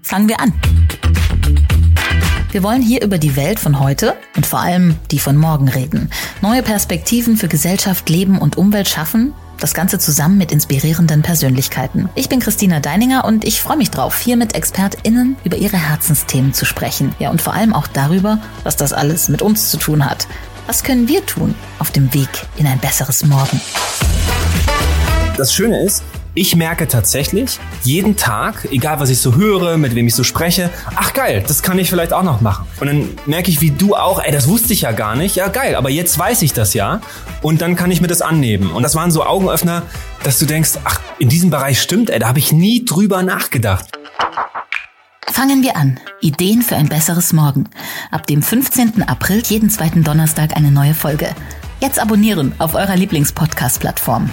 Fangen wir an. Wir wollen hier über die Welt von heute und vor allem die von morgen reden. Neue Perspektiven für Gesellschaft, Leben und Umwelt schaffen. Das Ganze zusammen mit inspirierenden Persönlichkeiten. Ich bin Christina Deininger und ich freue mich drauf, hier mit ExpertInnen über ihre Herzensthemen zu sprechen. Ja, und vor allem auch darüber, was das alles mit uns zu tun hat. Was können wir tun auf dem Weg in ein besseres Morgen? Das Schöne ist, ich merke tatsächlich jeden Tag, egal was ich so höre, mit wem ich so spreche, ach geil, das kann ich vielleicht auch noch machen. Und dann merke ich wie du auch, ey, das wusste ich ja gar nicht. Ja, geil, aber jetzt weiß ich das ja. Und dann kann ich mir das annehmen. Und das waren so Augenöffner, dass du denkst, ach, in diesem Bereich stimmt, ey, da habe ich nie drüber nachgedacht. Fangen wir an. Ideen für ein besseres Morgen. Ab dem 15. April jeden zweiten Donnerstag eine neue Folge. Jetzt abonnieren auf eurer Lieblingspodcast-Plattform.